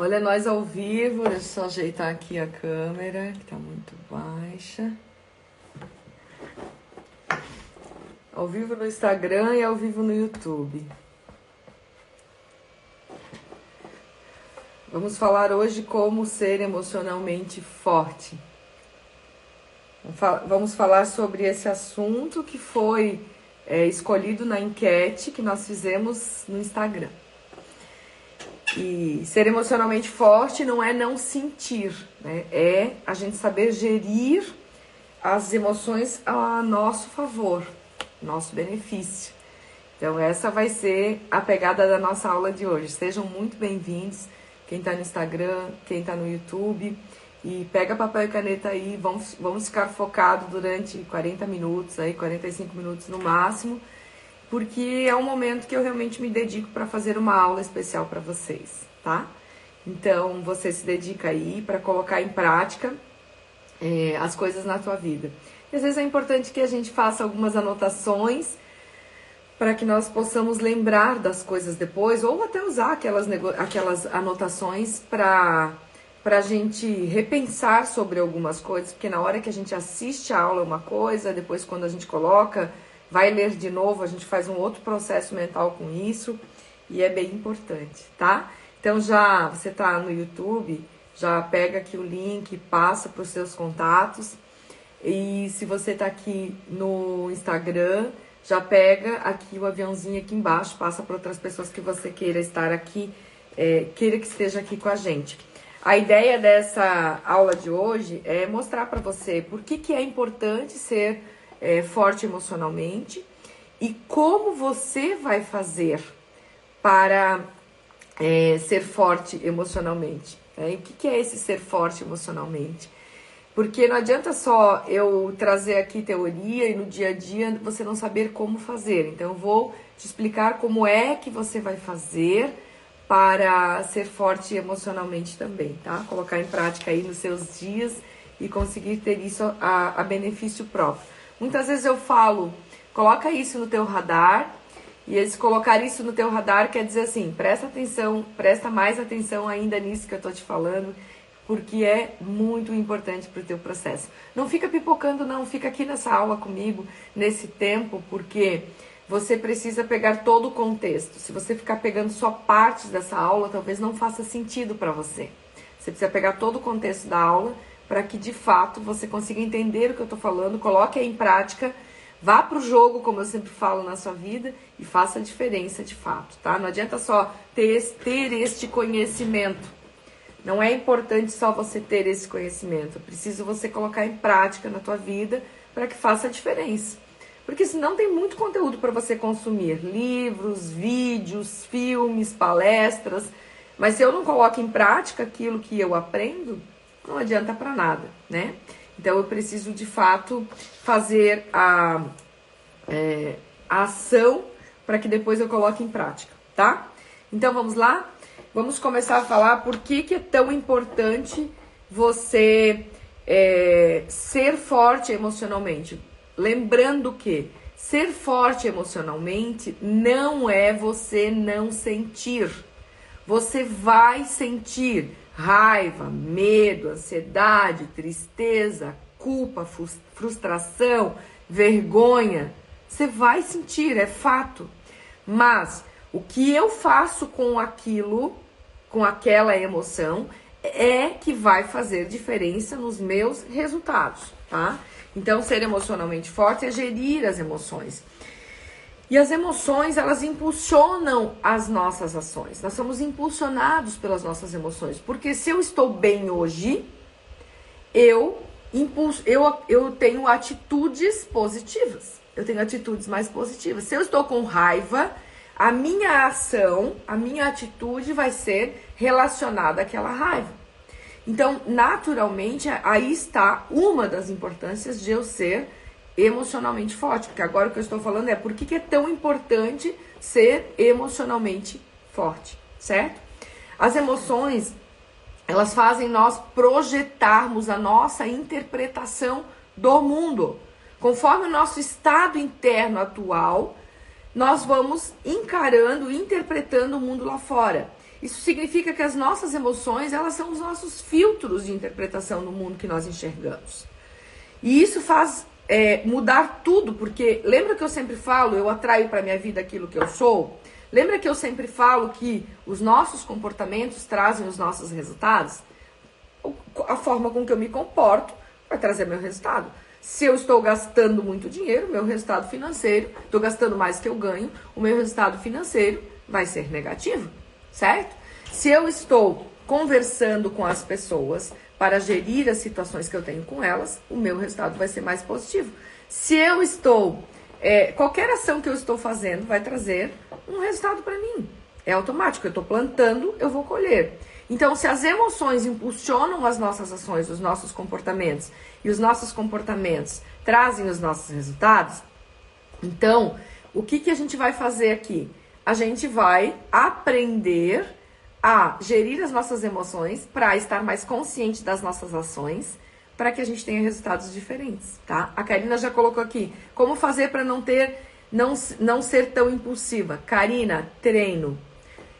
Olha nós ao vivo, deixa eu só ajeitar aqui a câmera, que tá muito baixa. Ao vivo no Instagram e ao vivo no YouTube. Vamos falar hoje como ser emocionalmente forte. Vamos falar sobre esse assunto que foi é, escolhido na enquete que nós fizemos no Instagram. E ser emocionalmente forte não é não sentir, né? é a gente saber gerir as emoções a nosso favor, nosso benefício. Então, essa vai ser a pegada da nossa aula de hoje. Sejam muito bem-vindos, quem está no Instagram, quem está no YouTube. E pega papel e caneta aí, vamos, vamos ficar focados durante 40 minutos, aí 45 minutos no máximo porque é um momento que eu realmente me dedico para fazer uma aula especial para vocês, tá? Então você se dedica aí para colocar em prática é, as coisas na tua vida. E às vezes é importante que a gente faça algumas anotações para que nós possamos lembrar das coisas depois, ou até usar aquelas, aquelas anotações para para a gente repensar sobre algumas coisas, porque na hora que a gente assiste a aula uma coisa, depois quando a gente coloca vai ler de novo, a gente faz um outro processo mental com isso e é bem importante, tá? Então já você tá no YouTube, já pega aqui o link, passa para os seus contatos. E se você tá aqui no Instagram, já pega aqui o aviãozinho aqui embaixo, passa para outras pessoas que você queira estar aqui, é, queira que esteja aqui com a gente. A ideia dessa aula de hoje é mostrar para você por que, que é importante ser é, forte emocionalmente e como você vai fazer para é, ser forte emocionalmente. Né? o que, que é esse ser forte emocionalmente? Porque não adianta só eu trazer aqui teoria e no dia a dia você não saber como fazer. Então eu vou te explicar como é que você vai fazer para ser forte emocionalmente também, tá? Colocar em prática aí nos seus dias e conseguir ter isso a, a benefício próprio. Muitas vezes eu falo, coloca isso no teu radar, e esse colocar isso no teu radar quer dizer assim, presta atenção, presta mais atenção ainda nisso que eu tô te falando, porque é muito importante para o teu processo. Não fica pipocando não, fica aqui nessa aula comigo, nesse tempo, porque você precisa pegar todo o contexto. Se você ficar pegando só partes dessa aula, talvez não faça sentido para você. Você precisa pegar todo o contexto da aula para que de fato você consiga entender o que eu estou falando, coloque em prática, vá para o jogo, como eu sempre falo na sua vida, e faça a diferença de fato, tá? Não adianta só ter, ter este conhecimento. Não é importante só você ter esse conhecimento, preciso você colocar em prática na tua vida para que faça a diferença. Porque senão tem muito conteúdo para você consumir, livros, vídeos, filmes, palestras, mas se eu não coloco em prática aquilo que eu aprendo, não adianta para nada, né? Então eu preciso de fato fazer a, é, a ação para que depois eu coloque em prática, tá? Então vamos lá? Vamos começar a falar por que, que é tão importante você é, ser forte emocionalmente. Lembrando que ser forte emocionalmente não é você não sentir. Você vai sentir raiva, medo, ansiedade, tristeza, culpa, frustração, vergonha. Você vai sentir, é fato. Mas o que eu faço com aquilo, com aquela emoção, é que vai fazer diferença nos meus resultados, tá? Então, ser emocionalmente forte é gerir as emoções. E as emoções, elas impulsionam as nossas ações. Nós somos impulsionados pelas nossas emoções. Porque se eu estou bem hoje, eu, impulso, eu, eu tenho atitudes positivas. Eu tenho atitudes mais positivas. Se eu estou com raiva, a minha ação, a minha atitude vai ser relacionada àquela raiva. Então, naturalmente, aí está uma das importâncias de eu ser emocionalmente forte. Porque agora o que eu estou falando é por que, que é tão importante ser emocionalmente forte, certo? As emoções, elas fazem nós projetarmos a nossa interpretação do mundo. Conforme o nosso estado interno atual, nós vamos encarando, interpretando o mundo lá fora. Isso significa que as nossas emoções, elas são os nossos filtros de interpretação do mundo que nós enxergamos. E isso faz é, mudar tudo, porque lembra que eu sempre falo, eu atraio para minha vida aquilo que eu sou? Lembra que eu sempre falo que os nossos comportamentos trazem os nossos resultados? A forma com que eu me comporto vai trazer meu resultado. Se eu estou gastando muito dinheiro, meu resultado financeiro, estou gastando mais que eu ganho, o meu resultado financeiro vai ser negativo certo? Se eu estou conversando com as pessoas para gerir as situações que eu tenho com elas, o meu resultado vai ser mais positivo. Se eu estou. É, qualquer ação que eu estou fazendo vai trazer um resultado para mim. É automático, eu estou plantando, eu vou colher. Então, se as emoções impulsionam as nossas ações, os nossos comportamentos, e os nossos comportamentos trazem os nossos resultados, então, o que, que a gente vai fazer aqui? a gente vai aprender a gerir as nossas emoções para estar mais consciente das nossas ações, para que a gente tenha resultados diferentes, tá? A Karina já colocou aqui como fazer para não ter não, não ser tão impulsiva. Karina, treino.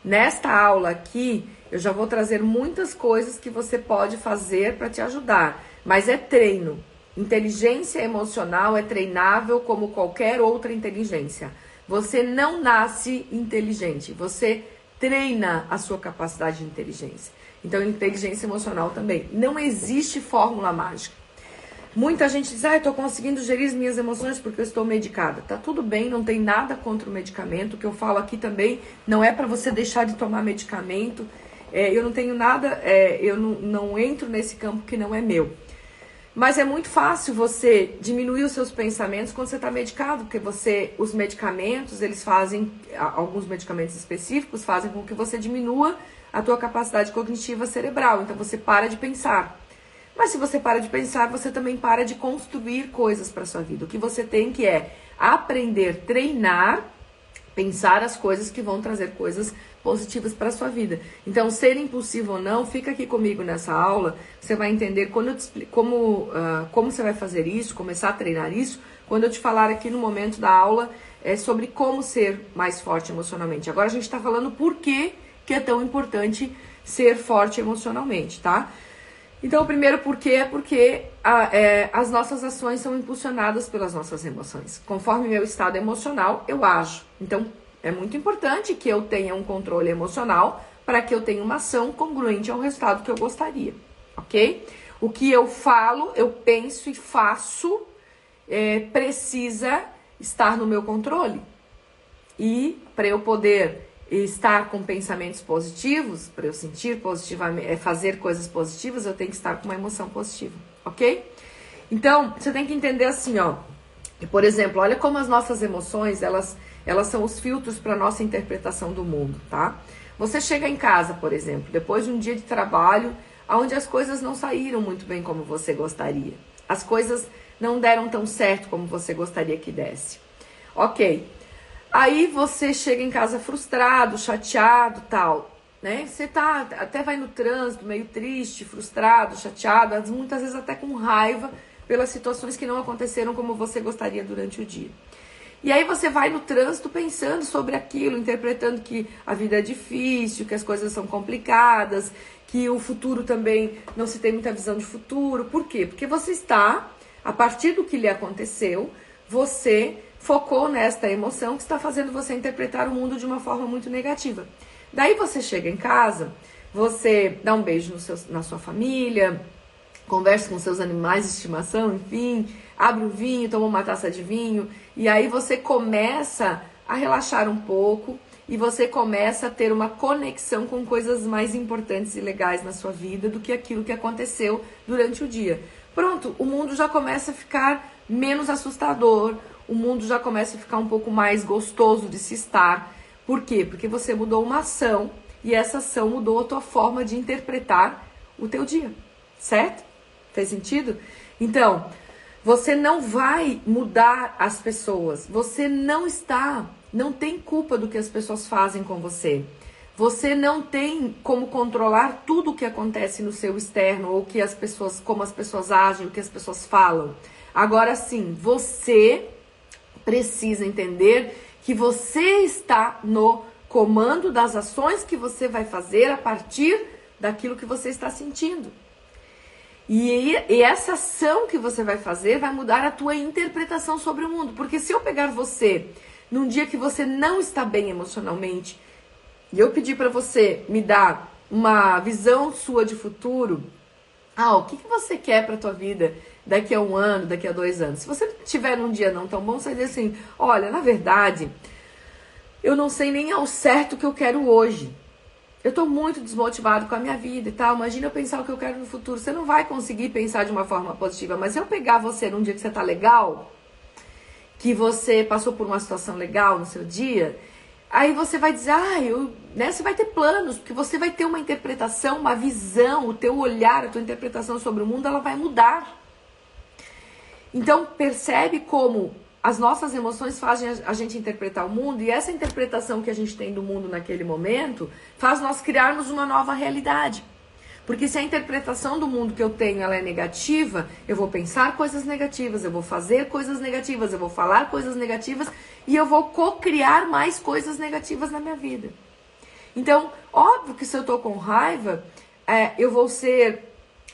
Nesta aula aqui, eu já vou trazer muitas coisas que você pode fazer para te ajudar, mas é treino. Inteligência emocional é treinável como qualquer outra inteligência. Você não nasce inteligente, você treina a sua capacidade de inteligência. Então, inteligência emocional também. Não existe fórmula mágica. Muita gente diz, ah, eu estou conseguindo gerir as minhas emoções porque eu estou medicada. Tá tudo bem, não tem nada contra o medicamento. O que eu falo aqui também não é para você deixar de tomar medicamento. É, eu não tenho nada, é, eu não, não entro nesse campo que não é meu. Mas é muito fácil você diminuir os seus pensamentos quando você está medicado, porque você, os medicamentos, eles fazem, alguns medicamentos específicos fazem com que você diminua a tua capacidade cognitiva cerebral. Então você para de pensar. Mas se você para de pensar, você também para de construir coisas para sua vida. O que você tem que é aprender, treinar, pensar as coisas que vão trazer coisas positivas para a sua vida. Então, ser impulsivo ou não, fica aqui comigo nessa aula, você vai entender quando explico, como, uh, como você vai fazer isso, começar a treinar isso, quando eu te falar aqui no momento da aula é sobre como ser mais forte emocionalmente. Agora a gente está falando por que, que é tão importante ser forte emocionalmente, tá? Então, o primeiro porquê é porque a, é, as nossas ações são impulsionadas pelas nossas emoções. Conforme meu estado emocional, eu ajo. Então, é muito importante que eu tenha um controle emocional para que eu tenha uma ação congruente ao resultado que eu gostaria, ok? O que eu falo, eu penso e faço é, precisa estar no meu controle. E para eu poder estar com pensamentos positivos, para eu sentir positivamente, é, fazer coisas positivas, eu tenho que estar com uma emoção positiva, ok? Então, você tem que entender assim, ó. Por exemplo, olha como as nossas emoções, elas elas são os filtros para nossa interpretação do mundo, tá? Você chega em casa, por exemplo, depois de um dia de trabalho, onde as coisas não saíram muito bem como você gostaria. As coisas não deram tão certo como você gostaria que desse. Ok. Aí você chega em casa frustrado, chateado, tal, né? Você tá até vai no trânsito meio triste, frustrado, chateado, muitas vezes até com raiva pelas situações que não aconteceram como você gostaria durante o dia. E aí você vai no trânsito pensando sobre aquilo, interpretando que a vida é difícil, que as coisas são complicadas, que o futuro também não se tem muita visão de futuro. Por quê? Porque você está, a partir do que lhe aconteceu, você focou nesta emoção que está fazendo você interpretar o mundo de uma forma muito negativa. Daí você chega em casa, você dá um beijo seu, na sua família, conversa com seus animais de estimação, enfim, abre o vinho, toma uma taça de vinho, e aí você começa a relaxar um pouco e você começa a ter uma conexão com coisas mais importantes e legais na sua vida do que aquilo que aconteceu durante o dia. Pronto, o mundo já começa a ficar menos assustador, o mundo já começa a ficar um pouco mais gostoso de se estar. Por quê? Porque você mudou uma ação e essa ação mudou a tua forma de interpretar o teu dia, certo? Fez sentido? Então, você não vai mudar as pessoas. Você não está, não tem culpa do que as pessoas fazem com você. Você não tem como controlar tudo o que acontece no seu externo ou que as pessoas, como as pessoas agem, o que as pessoas falam. Agora sim, você precisa entender que você está no comando das ações que você vai fazer a partir daquilo que você está sentindo. E, e, essa ação que você vai fazer vai mudar a tua interpretação sobre o mundo. Porque se eu pegar você num dia que você não está bem emocionalmente e eu pedir para você me dar uma visão sua de futuro, ah, o que, que você quer para tua vida daqui a um ano, daqui a dois anos? Se você tiver num dia não tão bom, você dizer assim: olha, na verdade, eu não sei nem ao certo o que eu quero hoje. Eu tô muito desmotivado com a minha vida e tal. Imagina eu pensar o que eu quero no futuro. Você não vai conseguir pensar de uma forma positiva. Mas eu pegar você num dia que você tá legal, que você passou por uma situação legal no seu dia, aí você vai dizer, ah, eu, né? Você vai ter planos, porque você vai ter uma interpretação, uma visão, o teu olhar, a tua interpretação sobre o mundo, ela vai mudar. Então percebe como as nossas emoções fazem a gente interpretar o mundo e essa interpretação que a gente tem do mundo naquele momento faz nós criarmos uma nova realidade. Porque se a interpretação do mundo que eu tenho ela é negativa, eu vou pensar coisas negativas, eu vou fazer coisas negativas, eu vou falar coisas negativas e eu vou co-criar mais coisas negativas na minha vida. Então, óbvio que se eu tô com raiva, é, eu vou ser.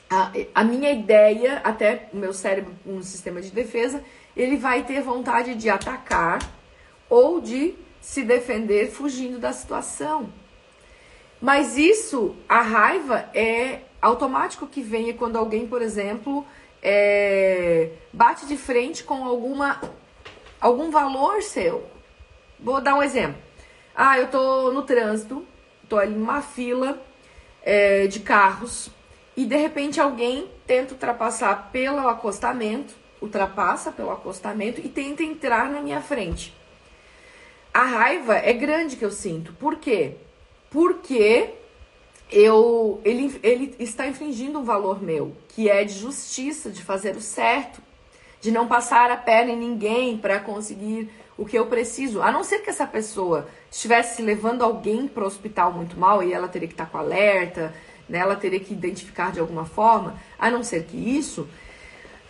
A, a minha ideia, até o meu cérebro, um sistema de defesa, ele vai ter vontade de atacar ou de se defender fugindo da situação. Mas isso, a raiva é automático que venha quando alguém, por exemplo, é, bate de frente com alguma algum valor seu. Vou dar um exemplo. Ah, eu tô no trânsito, tô ali numa fila é, de carros e de repente alguém tenta ultrapassar pelo acostamento ultrapassa pelo acostamento e tenta entrar na minha frente. A raiva é grande que eu sinto. Por quê? Porque eu ele, ele está infringindo um valor meu, que é de justiça, de fazer o certo, de não passar a perna em ninguém para conseguir o que eu preciso. A não ser que essa pessoa estivesse levando alguém para o hospital muito mal e ela teria que estar tá com alerta, né? ela teria que identificar de alguma forma. A não ser que isso,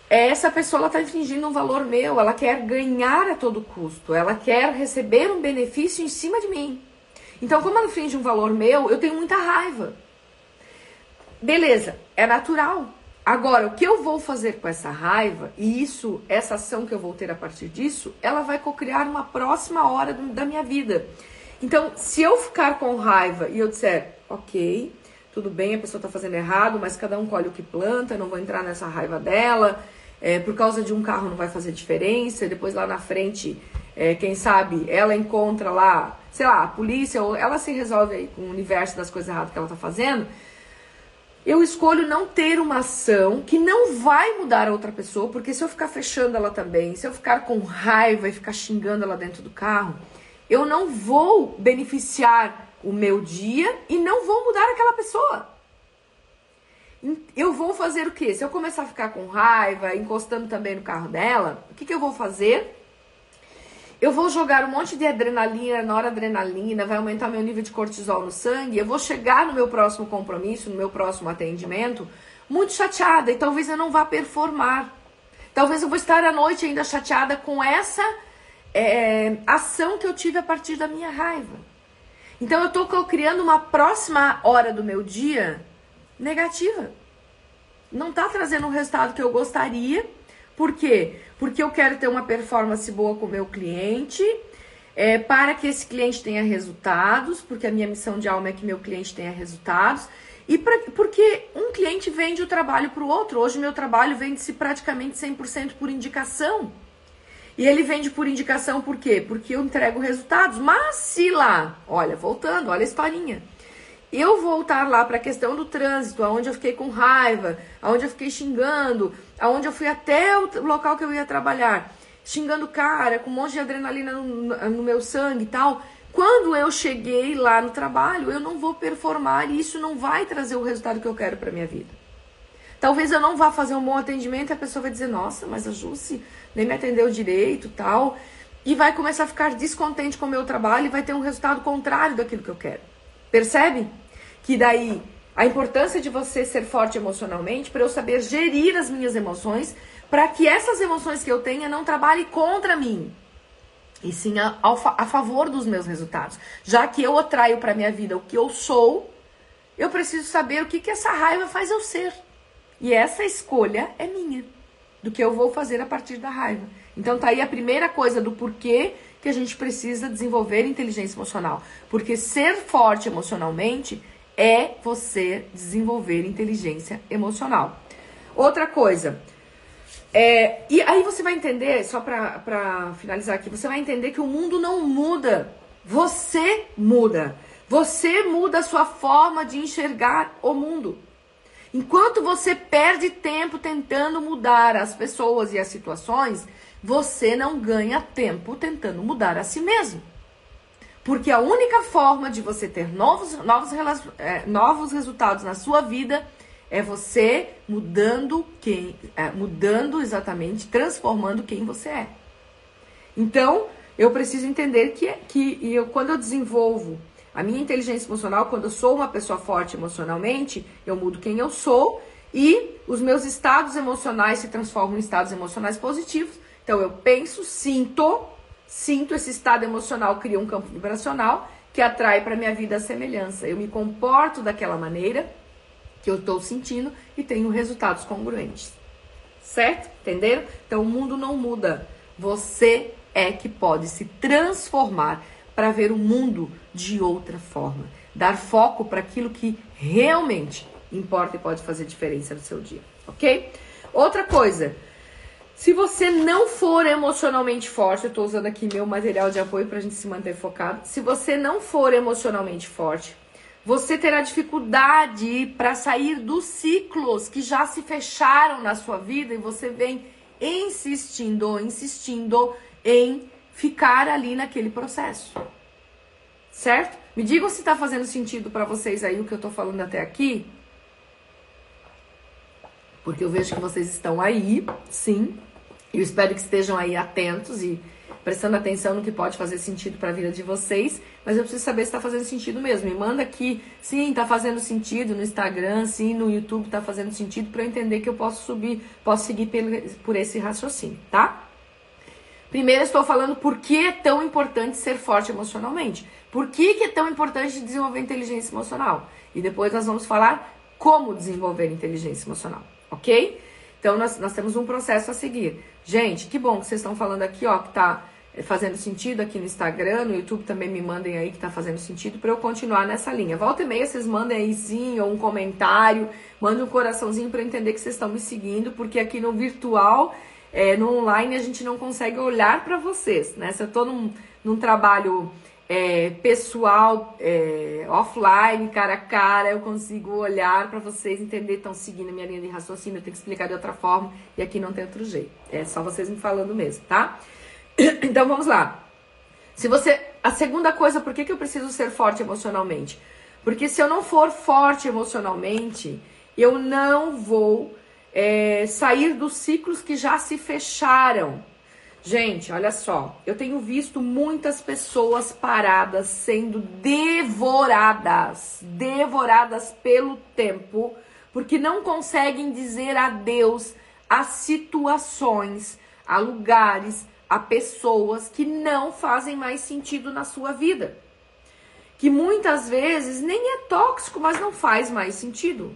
essa pessoa está infringindo um valor meu, ela quer ganhar a todo custo, ela quer receber um benefício em cima de mim. Então, como ela infringe um valor meu, eu tenho muita raiva. Beleza, é natural. Agora, o que eu vou fazer com essa raiva, e isso, essa ação que eu vou ter a partir disso, ela vai cocriar uma próxima hora da minha vida. Então, se eu ficar com raiva e eu disser, ok, tudo bem, a pessoa está fazendo errado, mas cada um colhe o que planta, não vou entrar nessa raiva dela, é, por causa de um carro não vai fazer diferença, depois lá na frente, é, quem sabe, ela encontra lá, sei lá, a polícia, ou ela se resolve aí com o universo das coisas erradas que ela tá fazendo. Eu escolho não ter uma ação que não vai mudar a outra pessoa, porque se eu ficar fechando ela também, se eu ficar com raiva e ficar xingando ela dentro do carro, eu não vou beneficiar o meu dia e não vou mudar aquela pessoa eu vou fazer o quê? Se eu começar a ficar com raiva, encostando também no carro dela, o que, que eu vou fazer? Eu vou jogar um monte de adrenalina, noradrenalina, vai aumentar meu nível de cortisol no sangue. Eu vou chegar no meu próximo compromisso, no meu próximo atendimento, muito chateada e talvez eu não vá performar. Talvez eu vou estar à noite ainda chateada com essa é, ação que eu tive a partir da minha raiva. Então eu estou criando uma próxima hora do meu dia negativa. Não está trazendo o resultado que eu gostaria. Por quê? Porque eu quero ter uma performance boa com o meu cliente, é, para que esse cliente tenha resultados, porque a minha missão de alma é que meu cliente tenha resultados. E pra, porque um cliente vende o trabalho para o outro. Hoje, meu trabalho vende-se praticamente 100% por indicação. E ele vende por indicação por quê? Porque eu entrego resultados. Mas se lá, olha, voltando, olha a historinha eu voltar lá para a questão do trânsito, aonde eu fiquei com raiva, aonde eu fiquei xingando, aonde eu fui até o local que eu ia trabalhar, xingando cara, com um monte de adrenalina no, no meu sangue e tal. Quando eu cheguei lá no trabalho, eu não vou performar e isso não vai trazer o resultado que eu quero para minha vida. Talvez eu não vá fazer um bom atendimento e a pessoa vai dizer: "Nossa, mas a Jusce nem me atendeu direito", tal, e vai começar a ficar descontente com o meu trabalho e vai ter um resultado contrário daquilo que eu quero. Percebe? Que daí a importância de você ser forte emocionalmente para eu saber gerir as minhas emoções, para que essas emoções que eu tenha não trabalhem contra mim. e sim a, a favor dos meus resultados. Já que eu atraio para minha vida o que eu sou, eu preciso saber o que, que essa raiva faz eu ser. E essa escolha é minha, do que eu vou fazer a partir da raiva. Então tá aí a primeira coisa do porquê que a gente precisa desenvolver inteligência emocional. Porque ser forte emocionalmente é você desenvolver inteligência emocional. Outra coisa, é, e aí você vai entender, só para finalizar aqui, você vai entender que o mundo não muda, você muda. Você muda a sua forma de enxergar o mundo. Enquanto você perde tempo tentando mudar as pessoas e as situações, você não ganha tempo tentando mudar a si mesmo. Porque a única forma de você ter novos, novos, é, novos resultados na sua vida é você mudando quem, é, mudando exatamente, transformando quem você é. Então, eu preciso entender que, que eu, quando eu desenvolvo a minha inteligência emocional, quando eu sou uma pessoa forte emocionalmente, eu mudo quem eu sou e os meus estados emocionais se transformam em estados emocionais positivos. Então, eu penso, sinto, sinto esse estado emocional, cria um campo vibracional que atrai para minha vida a semelhança. Eu me comporto daquela maneira que eu estou sentindo e tenho resultados congruentes. Certo? Entenderam? Então o mundo não muda. Você é que pode se transformar para ver o mundo de outra forma. Dar foco para aquilo que realmente importa e pode fazer diferença no seu dia. Ok? Outra coisa. Se você não for emocionalmente forte, eu estou usando aqui meu material de apoio para a gente se manter focado. Se você não for emocionalmente forte, você terá dificuldade para sair dos ciclos que já se fecharam na sua vida e você vem insistindo, insistindo em ficar ali naquele processo. Certo? Me digam se está fazendo sentido para vocês aí o que eu estou falando até aqui. Porque eu vejo que vocês estão aí, sim. Eu espero que estejam aí atentos e prestando atenção no que pode fazer sentido para a vida de vocês, mas eu preciso saber se está fazendo sentido mesmo. Me manda aqui, sim, está fazendo sentido no Instagram, sim, no YouTube está fazendo sentido para eu entender que eu posso subir, posso seguir por esse raciocínio, tá? Primeiro, estou falando por que é tão importante ser forte emocionalmente. Por que, que é tão importante desenvolver inteligência emocional? E depois nós vamos falar como desenvolver inteligência emocional, ok? Então, nós, nós temos um processo a seguir. Gente, que bom que vocês estão falando aqui, ó, que tá é, fazendo sentido aqui no Instagram, no YouTube também me mandem aí que tá fazendo sentido para eu continuar nessa linha. Volta e meia vocês mandem aí sim, ou um comentário, mandem um coraçãozinho para entender que vocês estão me seguindo, porque aqui no virtual, é, no online, a gente não consegue olhar para vocês, né? Se eu tô num, num trabalho é, pessoal, é, offline, cara a cara, eu consigo olhar para vocês, entender, estão seguindo a minha linha de raciocínio, eu tenho que explicar de outra forma, e aqui não tem outro jeito. É só vocês me falando mesmo, tá? Então vamos lá. Se você. A segunda coisa, por que, que eu preciso ser forte emocionalmente? Porque se eu não for forte emocionalmente, eu não vou é, sair dos ciclos que já se fecharam. Gente, olha só, eu tenho visto muitas pessoas paradas sendo devoradas, devoradas pelo tempo, porque não conseguem dizer adeus a situações, a lugares, a pessoas que não fazem mais sentido na sua vida. Que muitas vezes nem é tóxico, mas não faz mais sentido.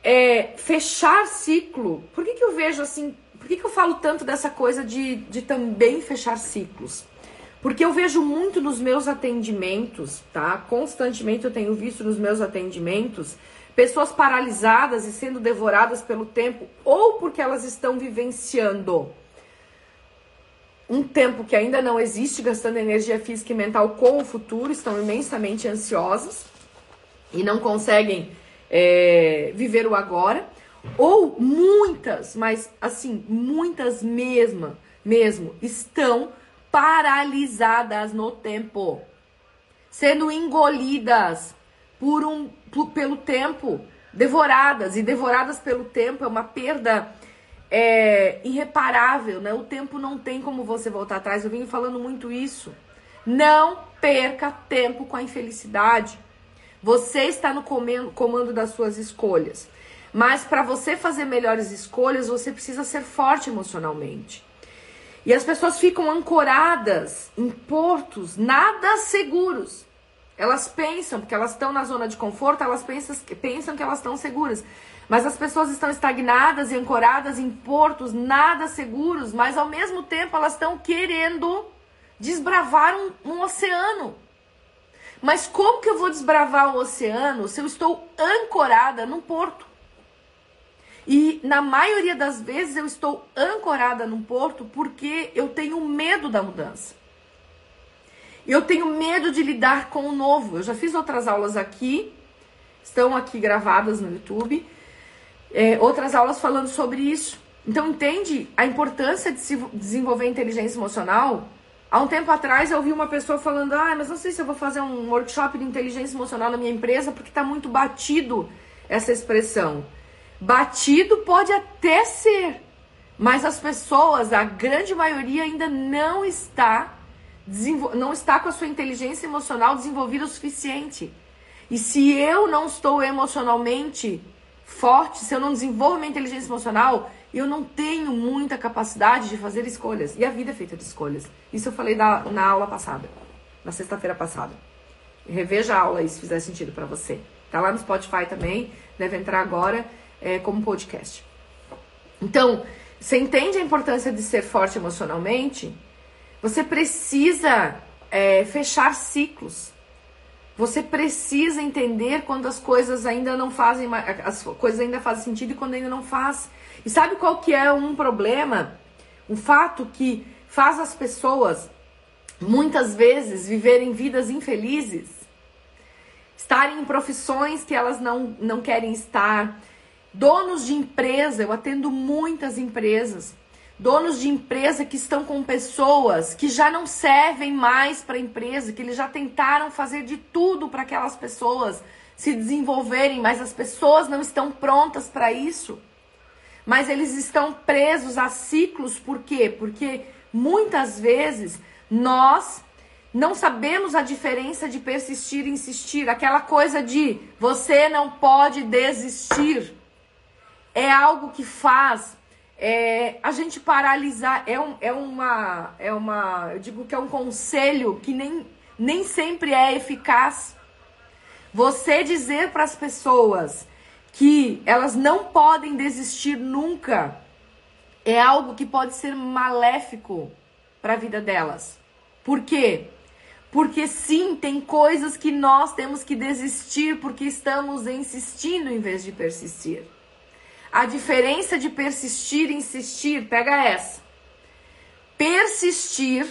É, fechar ciclo. Por que, que eu vejo assim? Por que, que eu falo tanto dessa coisa de, de também fechar ciclos? Porque eu vejo muito nos meus atendimentos, tá? Constantemente eu tenho visto nos meus atendimentos pessoas paralisadas e sendo devoradas pelo tempo, ou porque elas estão vivenciando um tempo que ainda não existe, gastando energia física e mental com o futuro, estão imensamente ansiosas e não conseguem é, viver o agora, ou muitas, mas assim, muitas mesmo, mesmo, estão paralisadas no tempo, sendo engolidas por um, por, pelo tempo, devoradas, e devoradas pelo tempo é uma perda é, irreparável, né? O tempo não tem como você voltar atrás. Eu venho falando muito isso. Não perca tempo com a infelicidade. Você está no comando das suas escolhas. Mas para você fazer melhores escolhas, você precisa ser forte emocionalmente. E as pessoas ficam ancoradas em portos nada seguros. Elas pensam, porque elas estão na zona de conforto, elas pensam, pensam que elas estão seguras. Mas as pessoas estão estagnadas e ancoradas em portos nada seguros, mas ao mesmo tempo elas estão querendo desbravar um, um oceano. Mas como que eu vou desbravar o oceano se eu estou ancorada num porto? E na maioria das vezes eu estou ancorada num porto porque eu tenho medo da mudança. Eu tenho medo de lidar com o novo. Eu já fiz outras aulas aqui, estão aqui gravadas no YouTube, é, outras aulas falando sobre isso. Então entende a importância de se desenvolver inteligência emocional? Há um tempo atrás eu ouvi uma pessoa falando: ah, mas não sei se eu vou fazer um workshop de inteligência emocional na minha empresa porque está muito batido essa expressão. Batido pode até ser, mas as pessoas, a grande maioria, ainda não está não está com a sua inteligência emocional desenvolvida o suficiente. E se eu não estou emocionalmente forte, se eu não desenvolvo minha inteligência emocional, eu não tenho muita capacidade de fazer escolhas. E a vida é feita de escolhas. Isso eu falei na, na aula passada, na sexta-feira passada. Reveja a aula aí se fizer sentido para você. Tá lá no Spotify também, deve entrar agora é, como podcast. Então, você entende a importância de ser forte emocionalmente? Você precisa é, fechar ciclos. Você precisa entender quando as coisas ainda não fazem, as coisas ainda fazem sentido e quando ainda não faz. E sabe qual que é um problema? Um fato que faz as pessoas muitas vezes viverem vidas infelizes, estarem em profissões que elas não, não querem estar, Donos de empresa, eu atendo muitas empresas. Donos de empresa que estão com pessoas que já não servem mais para a empresa, que eles já tentaram fazer de tudo para aquelas pessoas se desenvolverem, mas as pessoas não estão prontas para isso. Mas eles estão presos a ciclos, por quê? Porque muitas vezes nós não sabemos a diferença de persistir e insistir, aquela coisa de você não pode desistir é algo que faz é, a gente paralisar. É, um, é, uma, é uma. Eu digo que é um conselho que nem, nem sempre é eficaz. Você dizer para as pessoas que elas não podem desistir nunca é algo que pode ser maléfico para a vida delas. Por quê? Porque sim, tem coisas que nós temos que desistir porque estamos insistindo em vez de persistir. A diferença de persistir e insistir, pega essa. Persistir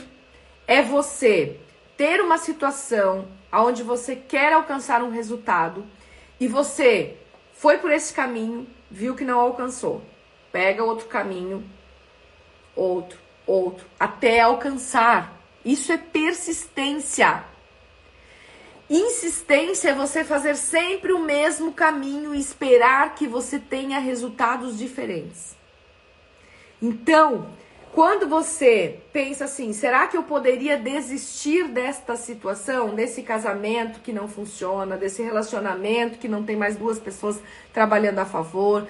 é você ter uma situação onde você quer alcançar um resultado e você foi por esse caminho, viu que não alcançou. Pega outro caminho, outro, outro, até alcançar. Isso é persistência. Insistência é você fazer sempre o mesmo caminho e esperar que você tenha resultados diferentes. Então, quando você pensa assim, será que eu poderia desistir desta situação, desse casamento que não funciona, desse relacionamento que não tem mais duas pessoas trabalhando a favor,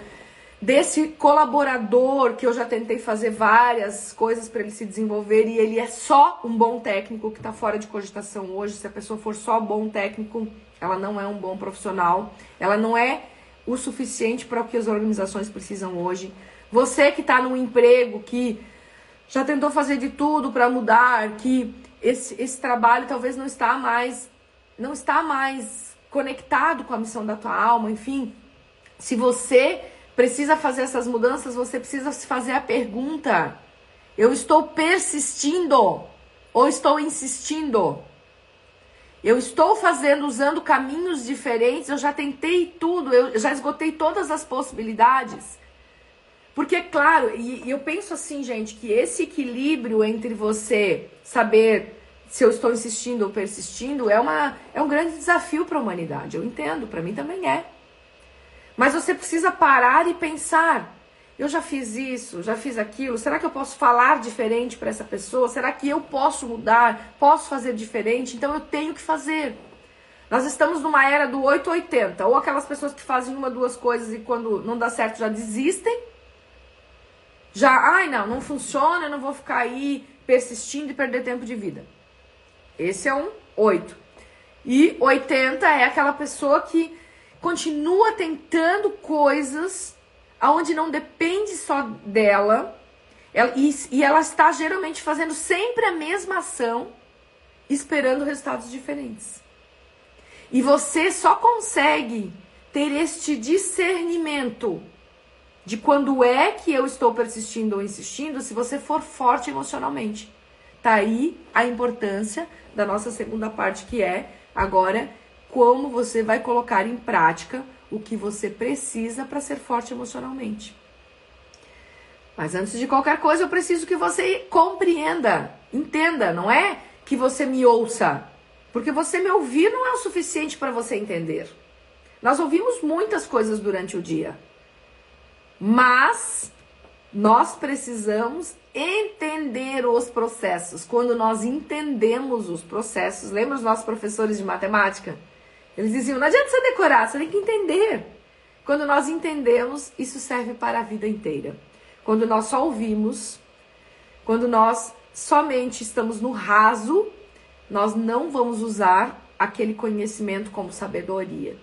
desse colaborador que eu já tentei fazer várias coisas para ele se desenvolver e ele é só um bom técnico que está fora de cogitação hoje. Se a pessoa for só bom técnico, ela não é um bom profissional, ela não é o suficiente para o que as organizações precisam hoje. Você que está num emprego que já tentou fazer de tudo para mudar, que esse, esse trabalho talvez não está mais não está mais conectado com a missão da tua alma, enfim. Se você precisa fazer essas mudanças, você precisa se fazer a pergunta: eu estou persistindo ou estou insistindo? Eu estou fazendo usando caminhos diferentes, eu já tentei tudo, eu já esgotei todas as possibilidades. Porque, claro, e, e eu penso assim, gente, que esse equilíbrio entre você saber se eu estou insistindo ou persistindo é, uma, é um grande desafio para a humanidade. Eu entendo, para mim também é. Mas você precisa parar e pensar. Eu já fiz isso, já fiz aquilo. Será que eu posso falar diferente para essa pessoa? Será que eu posso mudar? Posso fazer diferente? Então eu tenho que fazer. Nós estamos numa era do 880, ou aquelas pessoas que fazem uma, duas coisas e quando não dá certo já desistem, já, ai não, não funciona, eu não vou ficar aí persistindo e perder tempo de vida. Esse é um 8. E 80 é aquela pessoa que continua tentando coisas aonde não depende só dela, ela, e, e ela está geralmente fazendo sempre a mesma ação, esperando resultados diferentes. E você só consegue ter este discernimento de quando é que eu estou persistindo ou insistindo se você for forte emocionalmente. Tá aí a importância da nossa segunda parte que é agora como você vai colocar em prática o que você precisa para ser forte emocionalmente. Mas antes de qualquer coisa, eu preciso que você compreenda, entenda, não é que você me ouça, porque você me ouvir não é o suficiente para você entender. Nós ouvimos muitas coisas durante o dia, mas nós precisamos entender os processos. Quando nós entendemos os processos, lembra os nossos professores de matemática? Eles diziam: não adianta você decorar, você tem que entender. Quando nós entendemos, isso serve para a vida inteira. Quando nós só ouvimos, quando nós somente estamos no raso, nós não vamos usar aquele conhecimento como sabedoria.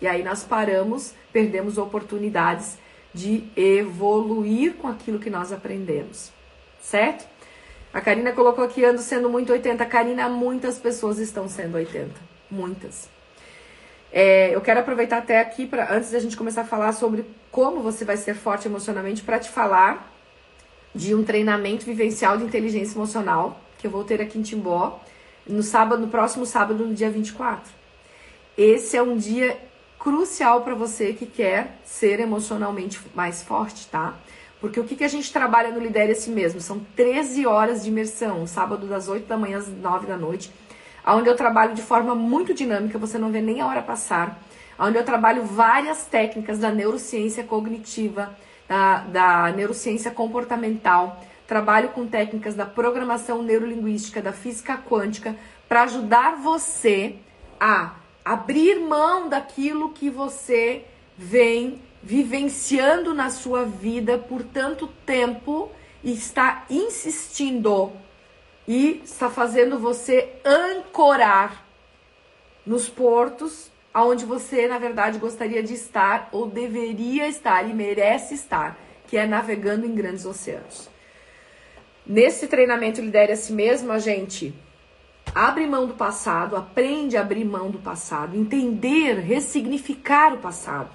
E aí nós paramos, perdemos oportunidades de evoluir com aquilo que nós aprendemos. Certo? A Karina colocou aqui, ando sendo muito 80. Karina, muitas pessoas estão sendo 80. Muitas. É, eu quero aproveitar até aqui, pra, antes da gente começar a falar sobre como você vai ser forte emocionalmente, para te falar de um treinamento vivencial de inteligência emocional que eu vou ter aqui em Timbó no sábado, no próximo sábado, no dia 24. Esse é um dia crucial para você que quer ser emocionalmente mais forte, tá? Porque o que, que a gente trabalha no Lidere a Si Mesmo? São 13 horas de imersão, sábado das 8 da manhã às 9 da noite onde eu trabalho de forma muito dinâmica, você não vê nem a hora passar, onde eu trabalho várias técnicas da neurociência cognitiva, da, da neurociência comportamental, trabalho com técnicas da programação neurolinguística, da física quântica, para ajudar você a abrir mão daquilo que você vem vivenciando na sua vida por tanto tempo e está insistindo e está fazendo você ancorar nos portos aonde você, na verdade, gostaria de estar ou deveria estar e merece estar, que é navegando em grandes oceanos. Nesse treinamento Lidere a Si Mesmo, a gente abre mão do passado, aprende a abrir mão do passado, entender, ressignificar o passado,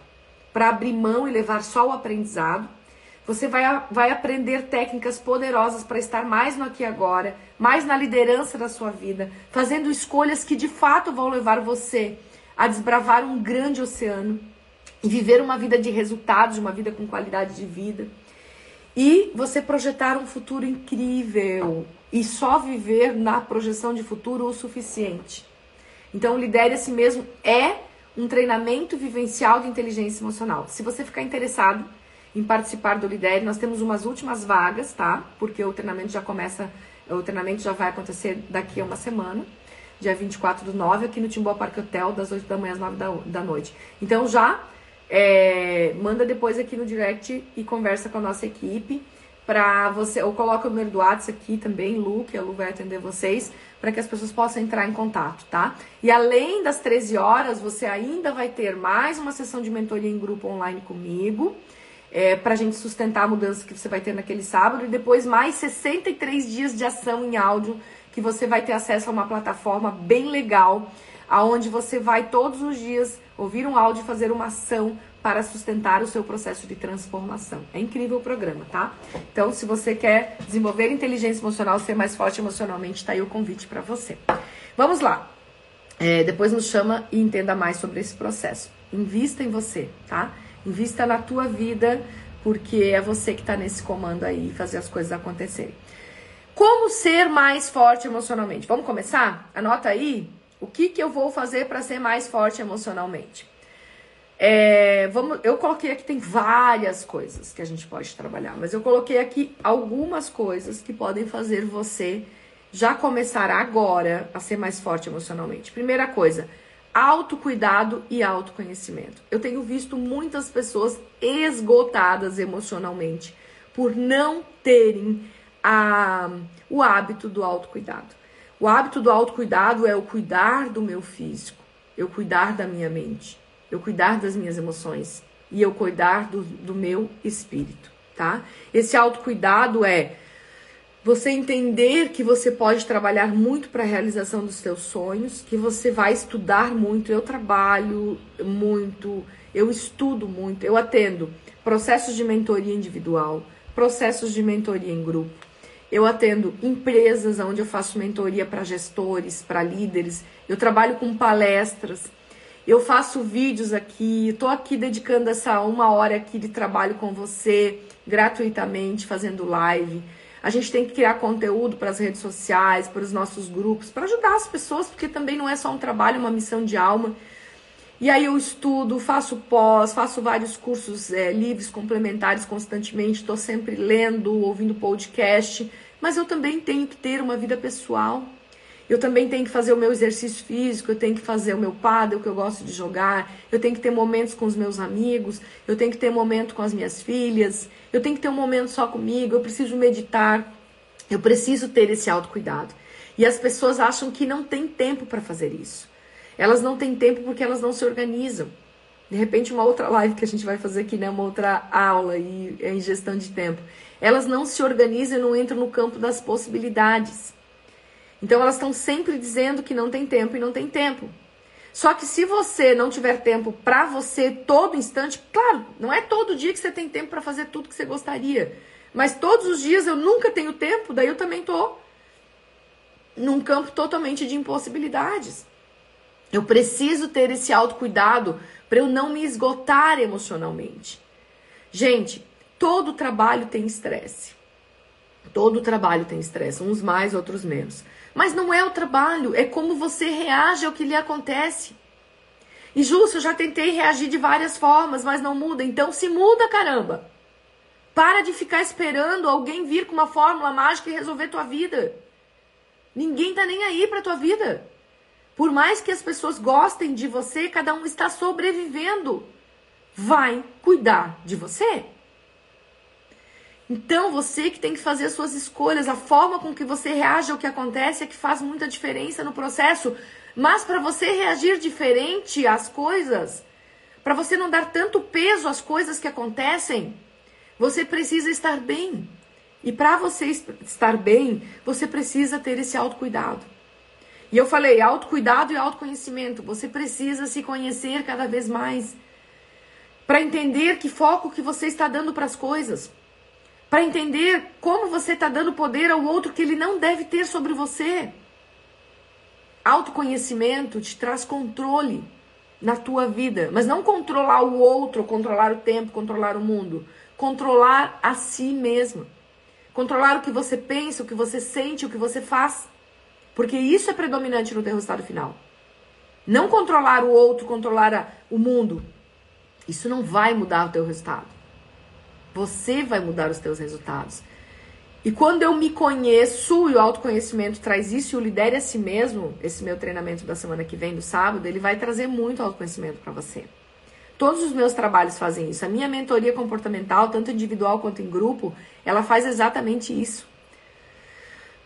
para abrir mão e levar só o aprendizado você vai, vai aprender técnicas poderosas para estar mais no aqui e agora, mais na liderança da sua vida, fazendo escolhas que de fato vão levar você a desbravar um grande oceano e viver uma vida de resultados, uma vida com qualidade de vida. E você projetar um futuro incrível e só viver na projeção de futuro o suficiente. Então, lidere a si mesmo é um treinamento vivencial de inteligência emocional. Se você ficar interessado, em participar do Lidere. Nós temos umas últimas vagas, tá? Porque o treinamento já começa, o treinamento já vai acontecer daqui a uma semana, dia 24 do 9, aqui no Timbó Parque Hotel, das 8 da manhã às 9 da, da noite. Então já é, manda depois aqui no direct e conversa com a nossa equipe para você, ou coloca o número do WhatsApp aqui também, Lu, que a Lu vai atender vocês, para que as pessoas possam entrar em contato, tá? E além das 13 horas, você ainda vai ter mais uma sessão de mentoria em grupo online comigo é, para a gente sustentar a mudança que você vai ter naquele sábado e depois mais 63 dias de ação em áudio que você vai ter acesso a uma plataforma bem legal, aonde você vai todos os dias ouvir um áudio e fazer uma ação para sustentar o seu processo de transformação. É incrível o programa, tá? Então, se você quer desenvolver inteligência emocional, ser mais forte emocionalmente, tá aí o convite para você. Vamos lá. É, depois nos chama e entenda mais sobre esse processo. Invista em você, tá? Invista na tua vida, porque é você que está nesse comando aí, fazer as coisas acontecerem. Como ser mais forte emocionalmente? Vamos começar? Anota aí o que, que eu vou fazer para ser mais forte emocionalmente. É, vamos, eu coloquei aqui, tem várias coisas que a gente pode trabalhar, mas eu coloquei aqui algumas coisas que podem fazer você já começar agora a ser mais forte emocionalmente. Primeira coisa, autocuidado e autoconhecimento. Eu tenho visto muitas pessoas esgotadas emocionalmente por não terem a, o hábito do autocuidado. O hábito do autocuidado é o cuidar do meu físico, eu cuidar da minha mente, eu cuidar das minhas emoções e eu cuidar do, do meu espírito, tá? Esse autocuidado é você entender que você pode trabalhar muito para a realização dos seus sonhos, que você vai estudar muito. Eu trabalho muito, eu estudo muito, eu atendo processos de mentoria individual, processos de mentoria em grupo. Eu atendo empresas onde eu faço mentoria para gestores, para líderes. Eu trabalho com palestras. Eu faço vídeos aqui. Estou aqui dedicando essa uma hora aqui de trabalho com você gratuitamente, fazendo live. A gente tem que criar conteúdo para as redes sociais, para os nossos grupos, para ajudar as pessoas, porque também não é só um trabalho, é uma missão de alma. E aí eu estudo, faço pós, faço vários cursos é, livres, complementares constantemente, estou sempre lendo, ouvindo podcast, mas eu também tenho que ter uma vida pessoal. Eu também tenho que fazer o meu exercício físico, eu tenho que fazer o meu paddle que eu gosto de jogar, eu tenho que ter momentos com os meus amigos, eu tenho que ter momento com as minhas filhas, eu tenho que ter um momento só comigo, eu preciso meditar, eu preciso ter esse autocuidado. E as pessoas acham que não tem tempo para fazer isso. Elas não têm tempo porque elas não se organizam. De repente, uma outra live que a gente vai fazer aqui, né? Uma outra aula e em gestão de tempo. Elas não se organizam e não entram no campo das possibilidades. Então elas estão sempre dizendo que não tem tempo e não tem tempo. Só que se você não tiver tempo para você todo instante, claro, não é todo dia que você tem tempo para fazer tudo que você gostaria, mas todos os dias eu nunca tenho tempo, daí eu também tô num campo totalmente de impossibilidades. Eu preciso ter esse autocuidado para eu não me esgotar emocionalmente. Gente, todo trabalho tem estresse. Todo trabalho tem estresse, uns mais, outros menos. Mas não é o trabalho, é como você reage ao que lhe acontece. E justo, eu já tentei reagir de várias formas, mas não muda. Então se muda, caramba. Para de ficar esperando alguém vir com uma fórmula mágica e resolver tua vida. Ninguém tá nem aí pra tua vida. Por mais que as pessoas gostem de você, cada um está sobrevivendo. Vai cuidar de você. Então, você que tem que fazer as suas escolhas, a forma com que você reage ao que acontece é que faz muita diferença no processo. Mas para você reagir diferente às coisas, para você não dar tanto peso às coisas que acontecem, você precisa estar bem. E para você estar bem, você precisa ter esse autocuidado. E eu falei, autocuidado e autoconhecimento. Você precisa se conhecer cada vez mais para entender que foco que você está dando para as coisas para entender como você está dando poder ao outro que ele não deve ter sobre você. Autoconhecimento te traz controle na tua vida, mas não controlar o outro, controlar o tempo, controlar o mundo, controlar a si mesmo. Controlar o que você pensa, o que você sente, o que você faz. Porque isso é predominante no teu resultado final. Não controlar o outro, controlar a, o mundo. Isso não vai mudar o teu resultado. Você vai mudar os teus resultados. E quando eu me conheço e o autoconhecimento traz isso e o lidere a si mesmo, esse meu treinamento da semana que vem, do sábado, ele vai trazer muito autoconhecimento para você. Todos os meus trabalhos fazem isso. A minha mentoria comportamental, tanto individual quanto em grupo, ela faz exatamente isso.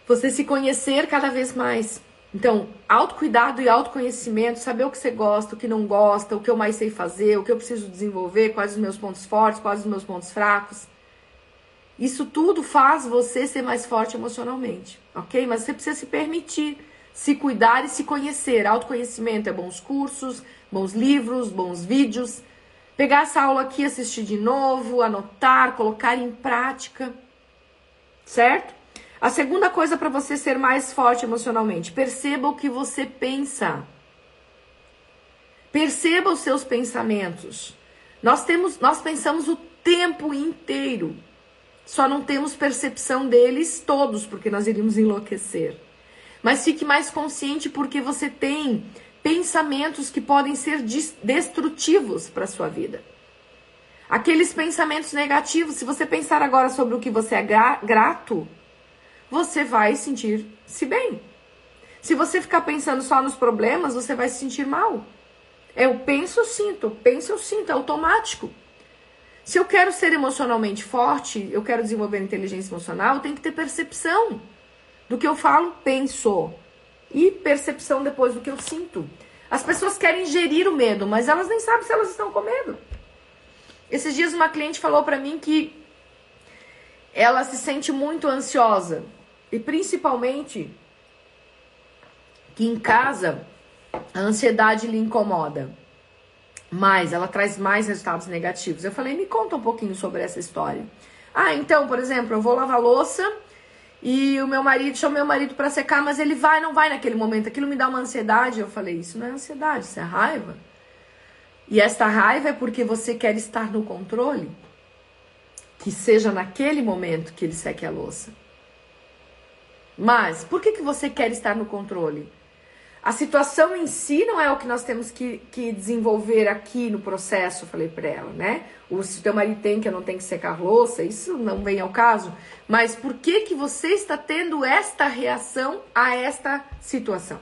Você se conhecer cada vez mais. Então, autocuidado e autoconhecimento, saber o que você gosta, o que não gosta, o que eu mais sei fazer, o que eu preciso desenvolver, quais os meus pontos fortes, quais os meus pontos fracos. Isso tudo faz você ser mais forte emocionalmente, ok? Mas você precisa se permitir se cuidar e se conhecer. Autoconhecimento é bons cursos, bons livros, bons vídeos. Pegar essa aula aqui, assistir de novo, anotar, colocar em prática, certo? A segunda coisa para você ser mais forte emocionalmente, perceba o que você pensa. Perceba os seus pensamentos. Nós temos, nós pensamos o tempo inteiro. Só não temos percepção deles todos, porque nós iríamos enlouquecer. Mas fique mais consciente porque você tem pensamentos que podem ser destrutivos para sua vida. Aqueles pensamentos negativos, se você pensar agora sobre o que você é grato, você vai sentir-se bem. Se você ficar pensando só nos problemas, você vai se sentir mal. Eu penso, sinto, penso, sinto, é automático. Se eu quero ser emocionalmente forte, eu quero desenvolver inteligência emocional, eu tenho que ter percepção do que eu falo, penso. E percepção depois do que eu sinto. As pessoas querem gerir o medo, mas elas nem sabem se elas estão com medo. Esses dias uma cliente falou para mim que ela se sente muito ansiosa e principalmente que em casa a ansiedade lhe incomoda mais, ela traz mais resultados negativos. Eu falei, me conta um pouquinho sobre essa história. Ah, então, por exemplo, eu vou lavar louça e o meu marido chama meu marido para secar, mas ele vai, não vai naquele momento. Aquilo me dá uma ansiedade. Eu falei, isso não é ansiedade, isso é raiva. E esta raiva é porque você quer estar no controle. Que seja naquele momento que ele seque a louça. Mas por que, que você quer estar no controle? A situação em si não é o que nós temos que, que desenvolver aqui no processo, falei para ela, né? O se teu marido tem que não tenho que secar louça, isso não vem ao caso. Mas por que que você está tendo esta reação a esta situação?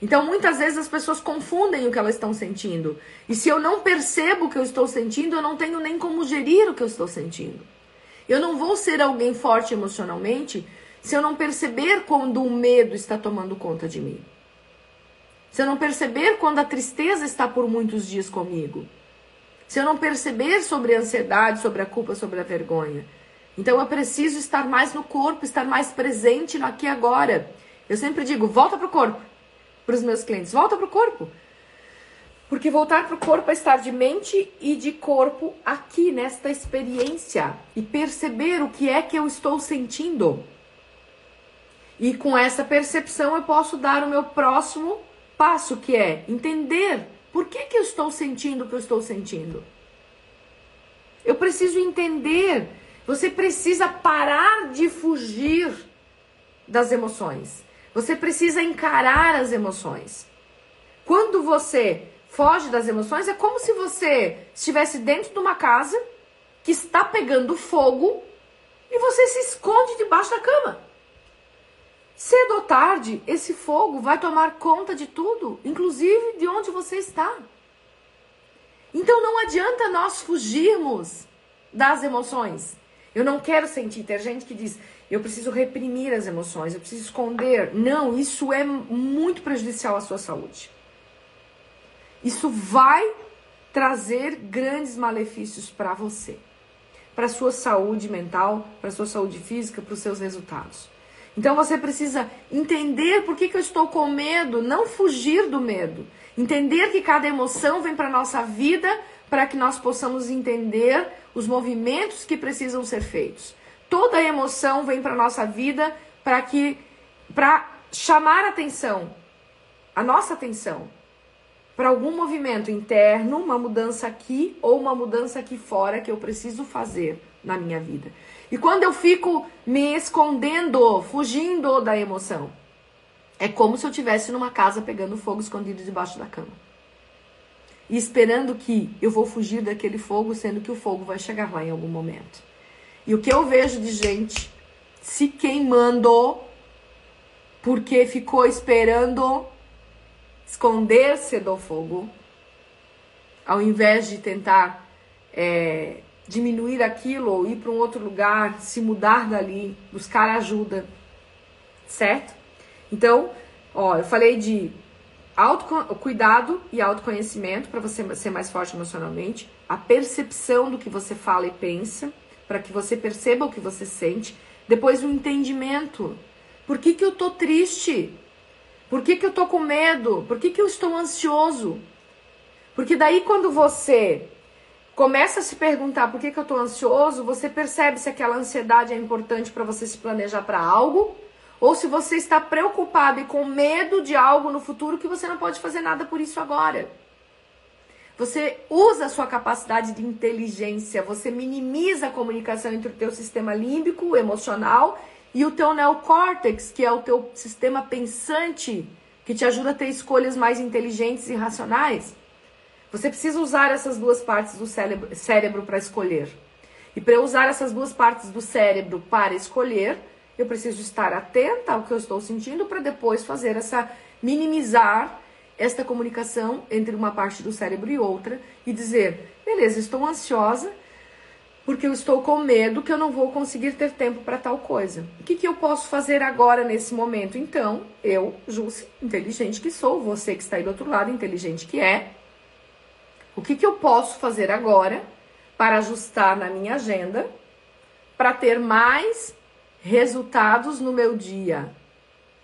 Então, muitas vezes as pessoas confundem o que elas estão sentindo. E se eu não percebo o que eu estou sentindo, eu não tenho nem como gerir o que eu estou sentindo. Eu não vou ser alguém forte emocionalmente se eu não perceber quando o medo está tomando conta de mim. Se eu não perceber quando a tristeza está por muitos dias comigo. Se eu não perceber sobre a ansiedade, sobre a culpa, sobre a vergonha. Então eu preciso estar mais no corpo, estar mais presente no aqui e agora. Eu sempre digo, volta pro corpo. Para os meus clientes, volta pro corpo. Porque voltar pro corpo é estar de mente e de corpo aqui nesta experiência e perceber o que é que eu estou sentindo. E com essa percepção eu posso dar o meu próximo passo que é entender por que, que eu estou sentindo o que eu estou sentindo. Eu preciso entender. Você precisa parar de fugir das emoções. Você precisa encarar as emoções. Quando você foge das emoções, é como se você estivesse dentro de uma casa que está pegando fogo e você se esconde debaixo da cama. Cedo ou tarde, esse fogo vai tomar conta de tudo, inclusive de onde você está. Então não adianta nós fugirmos das emoções. Eu não quero sentir. Tem gente que diz, eu preciso reprimir as emoções, eu preciso esconder. Não, isso é muito prejudicial à sua saúde. Isso vai trazer grandes malefícios para você, para a sua saúde mental, para a sua saúde física, para os seus resultados. Então você precisa entender por que, que eu estou com medo, não fugir do medo. Entender que cada emoção vem para a nossa vida para que nós possamos entender os movimentos que precisam ser feitos. Toda emoção vem para a nossa vida para que para chamar atenção, a nossa atenção, para algum movimento interno, uma mudança aqui ou uma mudança aqui fora que eu preciso fazer na minha vida. E quando eu fico me escondendo, fugindo da emoção, é como se eu estivesse numa casa pegando fogo escondido debaixo da cama. E esperando que eu vou fugir daquele fogo, sendo que o fogo vai chegar lá em algum momento. E o que eu vejo de gente se queimando porque ficou esperando esconder-se do fogo, ao invés de tentar é, diminuir aquilo ou ir para um outro lugar, se mudar dali, buscar ajuda, certo? Então, ó, eu falei de cuidado e autoconhecimento para você ser mais forte emocionalmente, a percepção do que você fala e pensa, para que você perceba o que você sente, depois o entendimento. Por que, que eu tô triste? Por que, que eu tô com medo? Por que, que eu estou ansioso? Porque daí quando você começa a se perguntar por que, que eu estou ansioso, você percebe se aquela ansiedade é importante para você se planejar para algo, ou se você está preocupado e com medo de algo no futuro que você não pode fazer nada por isso agora. Você usa a sua capacidade de inteligência, você minimiza a comunicação entre o teu sistema límbico, emocional, e o teu neocórtex, que é o teu sistema pensante, que te ajuda a ter escolhas mais inteligentes e racionais. Você precisa usar essas duas partes do cérebro para escolher. E para eu usar essas duas partes do cérebro para escolher, eu preciso estar atenta ao que eu estou sentindo para depois fazer essa minimizar esta comunicação entre uma parte do cérebro e outra e dizer, beleza, estou ansiosa, porque eu estou com medo que eu não vou conseguir ter tempo para tal coisa. O que, que eu posso fazer agora nesse momento? Então, eu, Jússi, inteligente que sou, você que está aí do outro lado, inteligente que é, o que, que eu posso fazer agora para ajustar na minha agenda para ter mais resultados no meu dia?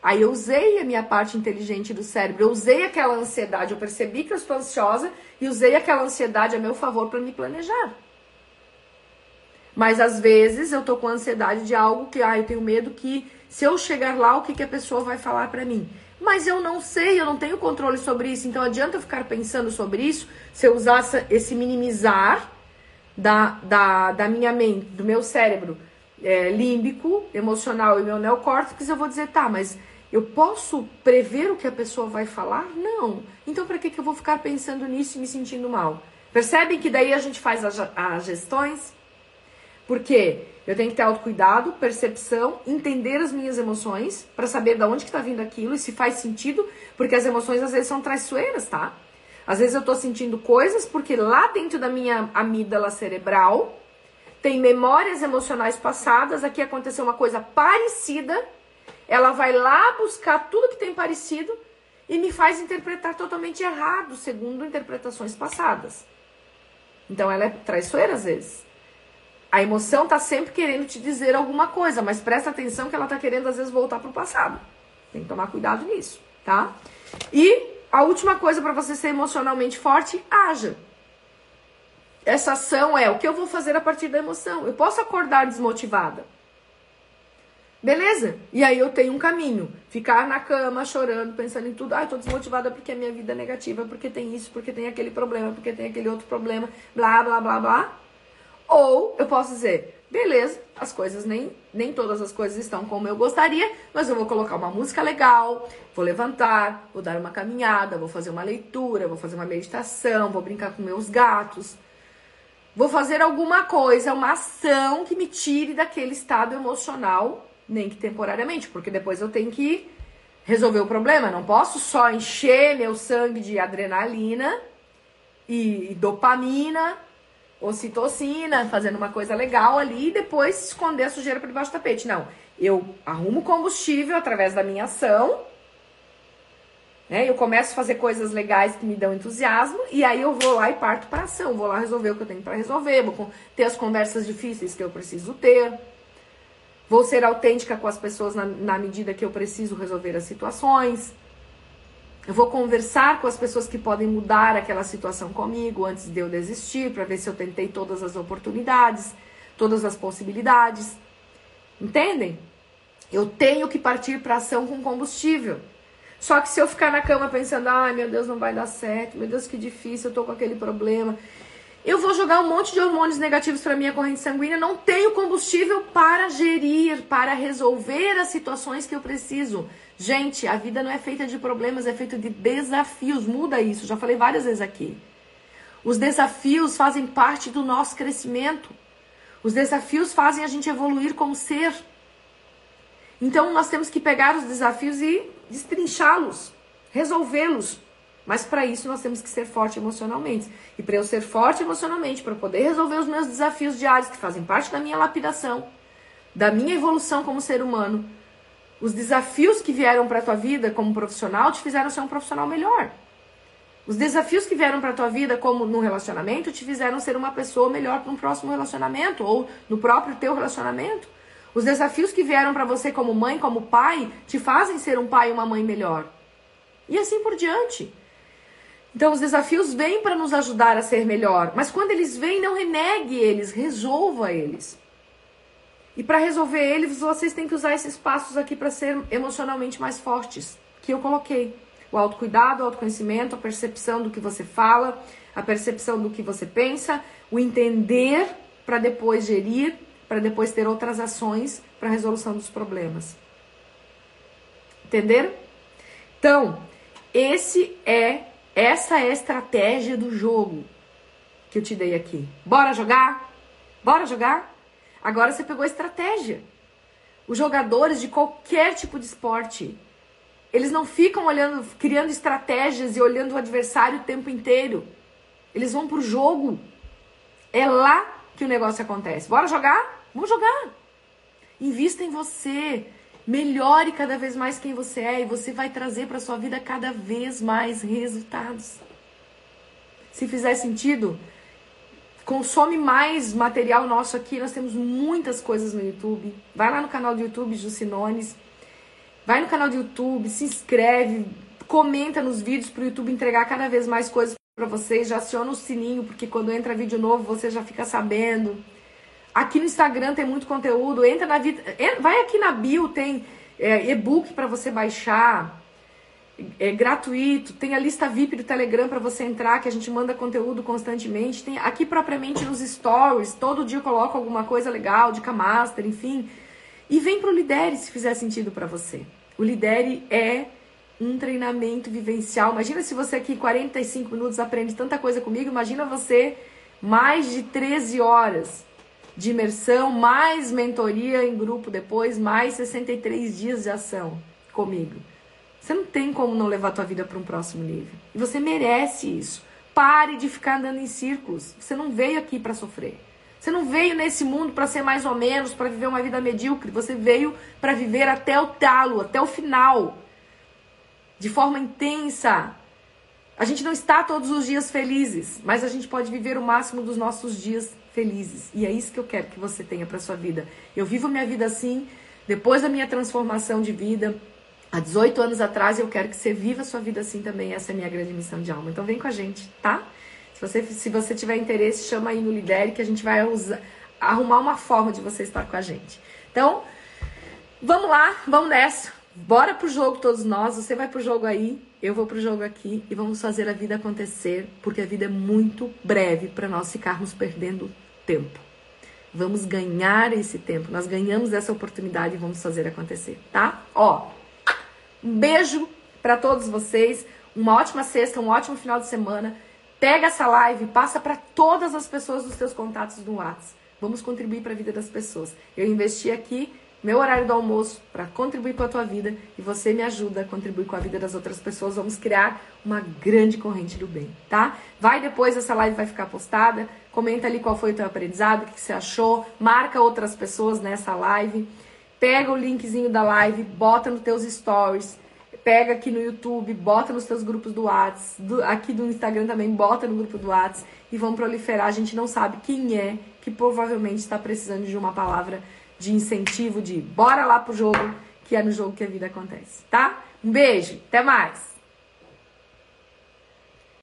Aí eu usei a minha parte inteligente do cérebro, eu usei aquela ansiedade, eu percebi que eu estou ansiosa e usei aquela ansiedade a meu favor para me planejar. Mas às vezes eu tô com ansiedade de algo que, ah, eu tenho medo que se eu chegar lá, o que, que a pessoa vai falar para mim? Mas eu não sei, eu não tenho controle sobre isso. Então adianta eu ficar pensando sobre isso se eu usar esse minimizar da, da, da minha mente, do meu cérebro é, límbico, emocional e meu neocórtex, eu vou dizer, tá, mas eu posso prever o que a pessoa vai falar? Não. Então para que, que eu vou ficar pensando nisso e me sentindo mal? Percebem que daí a gente faz as gestões? Porque eu tenho que ter autocuidado, percepção, entender as minhas emoções para saber de onde que tá vindo aquilo e se faz sentido, porque as emoções às vezes são traiçoeiras, tá? Às vezes eu tô sentindo coisas porque lá dentro da minha amígdala cerebral tem memórias emocionais passadas, aqui aconteceu uma coisa parecida, ela vai lá buscar tudo que tem parecido e me faz interpretar totalmente errado, segundo interpretações passadas. Então ela é traiçoeira às vezes. A emoção tá sempre querendo te dizer alguma coisa, mas presta atenção que ela tá querendo às vezes voltar pro passado. Tem que tomar cuidado nisso, tá? E a última coisa para você ser emocionalmente forte, haja. Essa ação é o que eu vou fazer a partir da emoção. Eu posso acordar desmotivada. Beleza. E aí eu tenho um caminho. Ficar na cama chorando, pensando em tudo. Ah, tô desmotivada porque a minha vida é negativa, porque tem isso, porque tem aquele problema, porque tem aquele outro problema, blá, blá, blá, blá. Ou eu posso dizer, beleza, as coisas nem, nem todas as coisas estão como eu gostaria, mas eu vou colocar uma música legal, vou levantar, vou dar uma caminhada, vou fazer uma leitura, vou fazer uma meditação, vou brincar com meus gatos. Vou fazer alguma coisa, uma ação que me tire daquele estado emocional, nem que temporariamente, porque depois eu tenho que resolver o problema. Não posso só encher meu sangue de adrenalina e dopamina ocitocina, fazendo uma coisa legal ali e depois esconder a sujeira por debaixo do tapete. Não, eu arrumo combustível através da minha ação, né? Eu começo a fazer coisas legais que me dão entusiasmo e aí eu vou lá e parto para ação, vou lá resolver o que eu tenho para resolver, vou ter as conversas difíceis que eu preciso ter. Vou ser autêntica com as pessoas na, na medida que eu preciso resolver as situações. Eu vou conversar com as pessoas que podem mudar aquela situação comigo antes de eu desistir, para ver se eu tentei todas as oportunidades, todas as possibilidades. Entendem? Eu tenho que partir para ação com combustível. Só que se eu ficar na cama pensando, ai meu Deus, não vai dar certo, meu Deus, que difícil, eu tô com aquele problema. Eu vou jogar um monte de hormônios negativos para minha corrente sanguínea, não tenho combustível para gerir, para resolver as situações que eu preciso. Gente, a vida não é feita de problemas, é feita de desafios. Muda isso, já falei várias vezes aqui. Os desafios fazem parte do nosso crescimento. Os desafios fazem a gente evoluir como ser. Então nós temos que pegar os desafios e destrinchá-los, resolvê-los. Mas para isso nós temos que ser forte emocionalmente. E para eu ser forte emocionalmente, para poder resolver os meus desafios diários que fazem parte da minha lapidação, da minha evolução como ser humano, os desafios que vieram para tua vida como profissional te fizeram ser um profissional melhor. Os desafios que vieram para tua vida como no relacionamento te fizeram ser uma pessoa melhor para um próximo relacionamento ou no próprio teu relacionamento. Os desafios que vieram para você como mãe, como pai, te fazem ser um pai e uma mãe melhor. E assim por diante. Então os desafios vêm para nos ajudar a ser melhor, mas quando eles vêm, não renegue eles, resolva eles. E para resolver eles, vocês têm que usar esses passos aqui para ser emocionalmente mais fortes, que eu coloquei. O autocuidado, o autoconhecimento, a percepção do que você fala, a percepção do que você pensa, o entender para depois gerir, para depois ter outras ações para resolução dos problemas. Entenderam? Então, esse é essa é a estratégia do jogo que eu te dei aqui. Bora jogar? Bora jogar? Agora você pegou a estratégia. Os jogadores de qualquer tipo de esporte, eles não ficam olhando, criando estratégias e olhando o adversário o tempo inteiro. Eles vão pro jogo. É lá que o negócio acontece. Bora jogar? Vamos jogar. Invista em você. Melhore cada vez mais quem você é e você vai trazer para sua vida cada vez mais resultados. Se fizer sentido, consome mais material nosso aqui. Nós temos muitas coisas no YouTube. Vai lá no canal do YouTube Jucinones. Vai no canal do YouTube, se inscreve, comenta nos vídeos para o YouTube entregar cada vez mais coisas para vocês. Já aciona o sininho, porque quando entra vídeo novo você já fica sabendo. Aqui no Instagram tem muito conteúdo. Entra na vida, vai aqui na bio tem é, e-book para você baixar é gratuito, tem a lista VIP do Telegram para você entrar, que a gente manda conteúdo constantemente. Tem aqui propriamente nos stories, todo dia eu coloco alguma coisa legal, dica master, enfim. E vem pro Lidere se fizer sentido para você. O Lidere é um treinamento vivencial. Imagina se você aqui 45 minutos aprende tanta coisa comigo, imagina você mais de 13 horas de imersão, mais mentoria em grupo depois, mais 63 dias de ação comigo. Você não tem como não levar tua vida para um próximo nível. E você merece isso. Pare de ficar andando em círculos. Você não veio aqui para sofrer. Você não veio nesse mundo para ser mais ou menos, para viver uma vida medíocre. Você veio para viver até o talo, até o final. De forma intensa. A gente não está todos os dias felizes, mas a gente pode viver o máximo dos nossos dias felizes. E é isso que eu quero que você tenha para sua vida. Eu vivo minha vida assim, depois da minha transformação de vida, há 18 anos atrás, eu quero que você viva a sua vida assim também. Essa é a minha grande missão de alma. Então vem com a gente, tá? Se você, se você tiver interesse, chama aí no Lidere que a gente vai usar, arrumar uma forma de você estar com a gente. Então, vamos lá, vamos nessa. Bora pro jogo todos nós. Você vai pro jogo aí, eu vou pro jogo aqui e vamos fazer a vida acontecer, porque a vida é muito breve para nós ficarmos perdendo tempo. Vamos ganhar esse tempo. Nós ganhamos essa oportunidade e vamos fazer acontecer, tá? Ó, um beijo para todos vocês. Uma ótima sexta, um ótimo final de semana. Pega essa live, passa para todas as pessoas dos seus contatos do WhatsApp. Vamos contribuir para a vida das pessoas. Eu investi aqui meu horário do almoço para contribuir com a tua vida e você me ajuda a contribuir com a vida das outras pessoas. Vamos criar uma grande corrente do bem, tá? Vai depois, essa live vai ficar postada. Comenta ali qual foi o teu aprendizado, o que você achou. Marca outras pessoas nessa live pega o linkzinho da live, bota nos teus stories, pega aqui no YouTube, bota nos teus grupos do Whats, do, aqui do Instagram também, bota no grupo do Whats e vão proliferar. A gente não sabe quem é que provavelmente está precisando de uma palavra de incentivo, de bora lá pro jogo, que é no jogo que a vida acontece, tá? Um beijo, até mais!